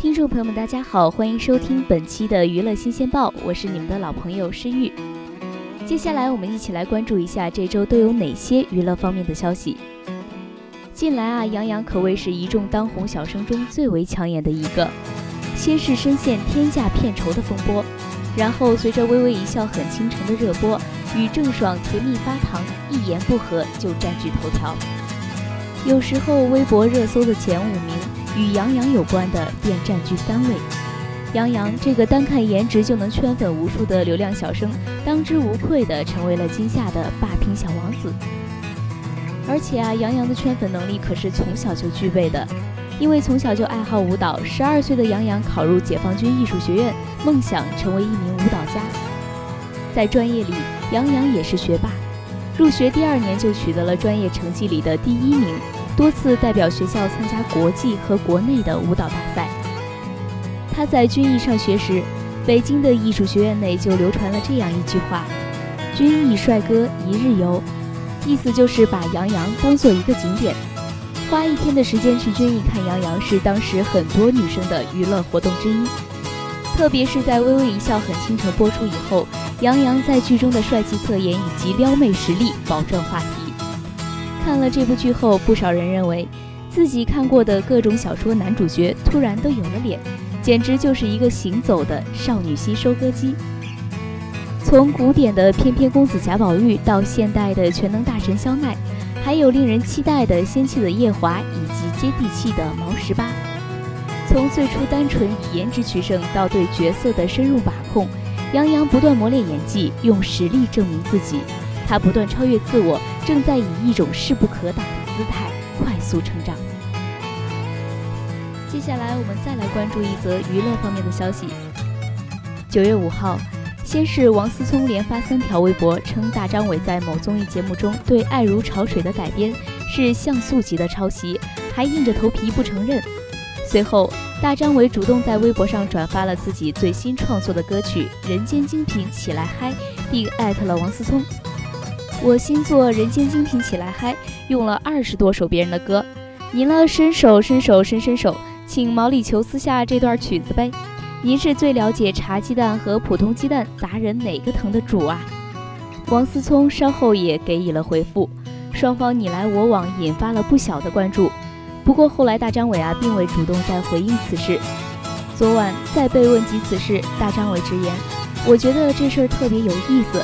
听众朋友们，大家好，欢迎收听本期的娱乐新鲜报，我是你们的老朋友诗玉。接下来我们一起来关注一下这周都有哪些娱乐方面的消息。近来啊，杨洋可谓是一众当红小生中最为抢眼的一个。先是深陷天价片酬的风波，然后随着《微微一笑很倾城》的热播，与郑爽甜蜜发糖，一言不合就占据头条。有时候微博热搜的前五名与杨洋有关的便占据三位。杨洋这个单看颜值就能圈粉无数的流量小生，当之无愧地成为了今夏的霸屏小王子。而且啊，杨洋的圈粉能力可是从小就具备的。因为从小就爱好舞蹈，十二岁的杨洋考入解放军艺术学院，梦想成为一名舞蹈家。在专业里，杨洋也是学霸，入学第二年就取得了专业成绩里的第一名，多次代表学校参加国际和国内的舞蹈大赛。他在军艺上学时，北京的艺术学院内就流传了这样一句话：“军艺帅哥一日游”，意思就是把杨洋当做一个景点。花一天的时间去军艺看杨洋，是当时很多女生的娱乐活动之一。特别是在《微微一笑很倾城》播出以后，杨洋在剧中的帅气侧颜以及撩妹实力保证话题。看了这部剧后，不少人认为自己看过的各种小说男主角突然都有了脸，简直就是一个行走的少女心收割机。从古典的翩翩公子贾宝玉到现代的全能大神肖奈。还有令人期待的仙气的夜华，以及接地气的毛十八。从最初单纯以颜值取胜，到对角色的深入把控，杨洋不断磨练演技，用实力证明自己。他不断超越自我，正在以一种势不可挡的姿态快速成长。接下来，我们再来关注一则娱乐方面的消息。九月五号。先是王思聪连发三条微博，称大张伟在某综艺节目中对《爱如潮水》的改编是像素级的抄袭，还硬着头皮不承认。随后，大张伟主动在微博上转发了自己最新创作的歌曲《人间精品起来嗨》，并艾特了王思聪。我新作《人间精品起来嗨》用了二十多首别人的歌，您了伸手伸手伸伸手，请毛里求斯下这段曲子呗。您是最了解茶鸡蛋和普通鸡蛋砸人哪个疼的主啊？王思聪稍后也给予了回复，双方你来我往，引发了不小的关注。不过后来大张伟啊并未主动再回应此事。昨晚再被问及此事，大张伟直言：“我觉得这事儿特别有意思，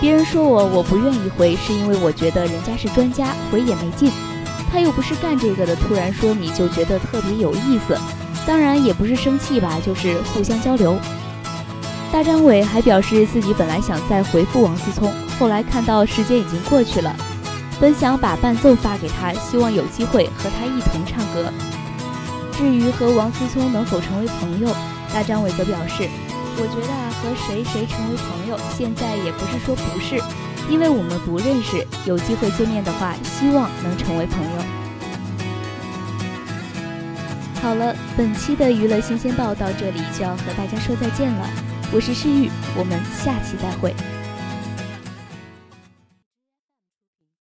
别人说我我不愿意回，是因为我觉得人家是专家，回也没劲。他又不是干这个的，突然说你就觉得特别有意思。”当然也不是生气吧，就是互相交流。大张伟还表示自己本来想再回复王思聪，后来看到时间已经过去了，本想把伴奏发给他，希望有机会和他一同唱歌。至于和王思聪能否成为朋友，大张伟则表示：“我觉得啊，和谁谁成为朋友，现在也不是说不是，因为我们不认识，有机会见面的话，希望能成为朋友。”好了，本期的娱乐新鲜报到这里就要和大家说再见了。我是诗玉，我们下期再会。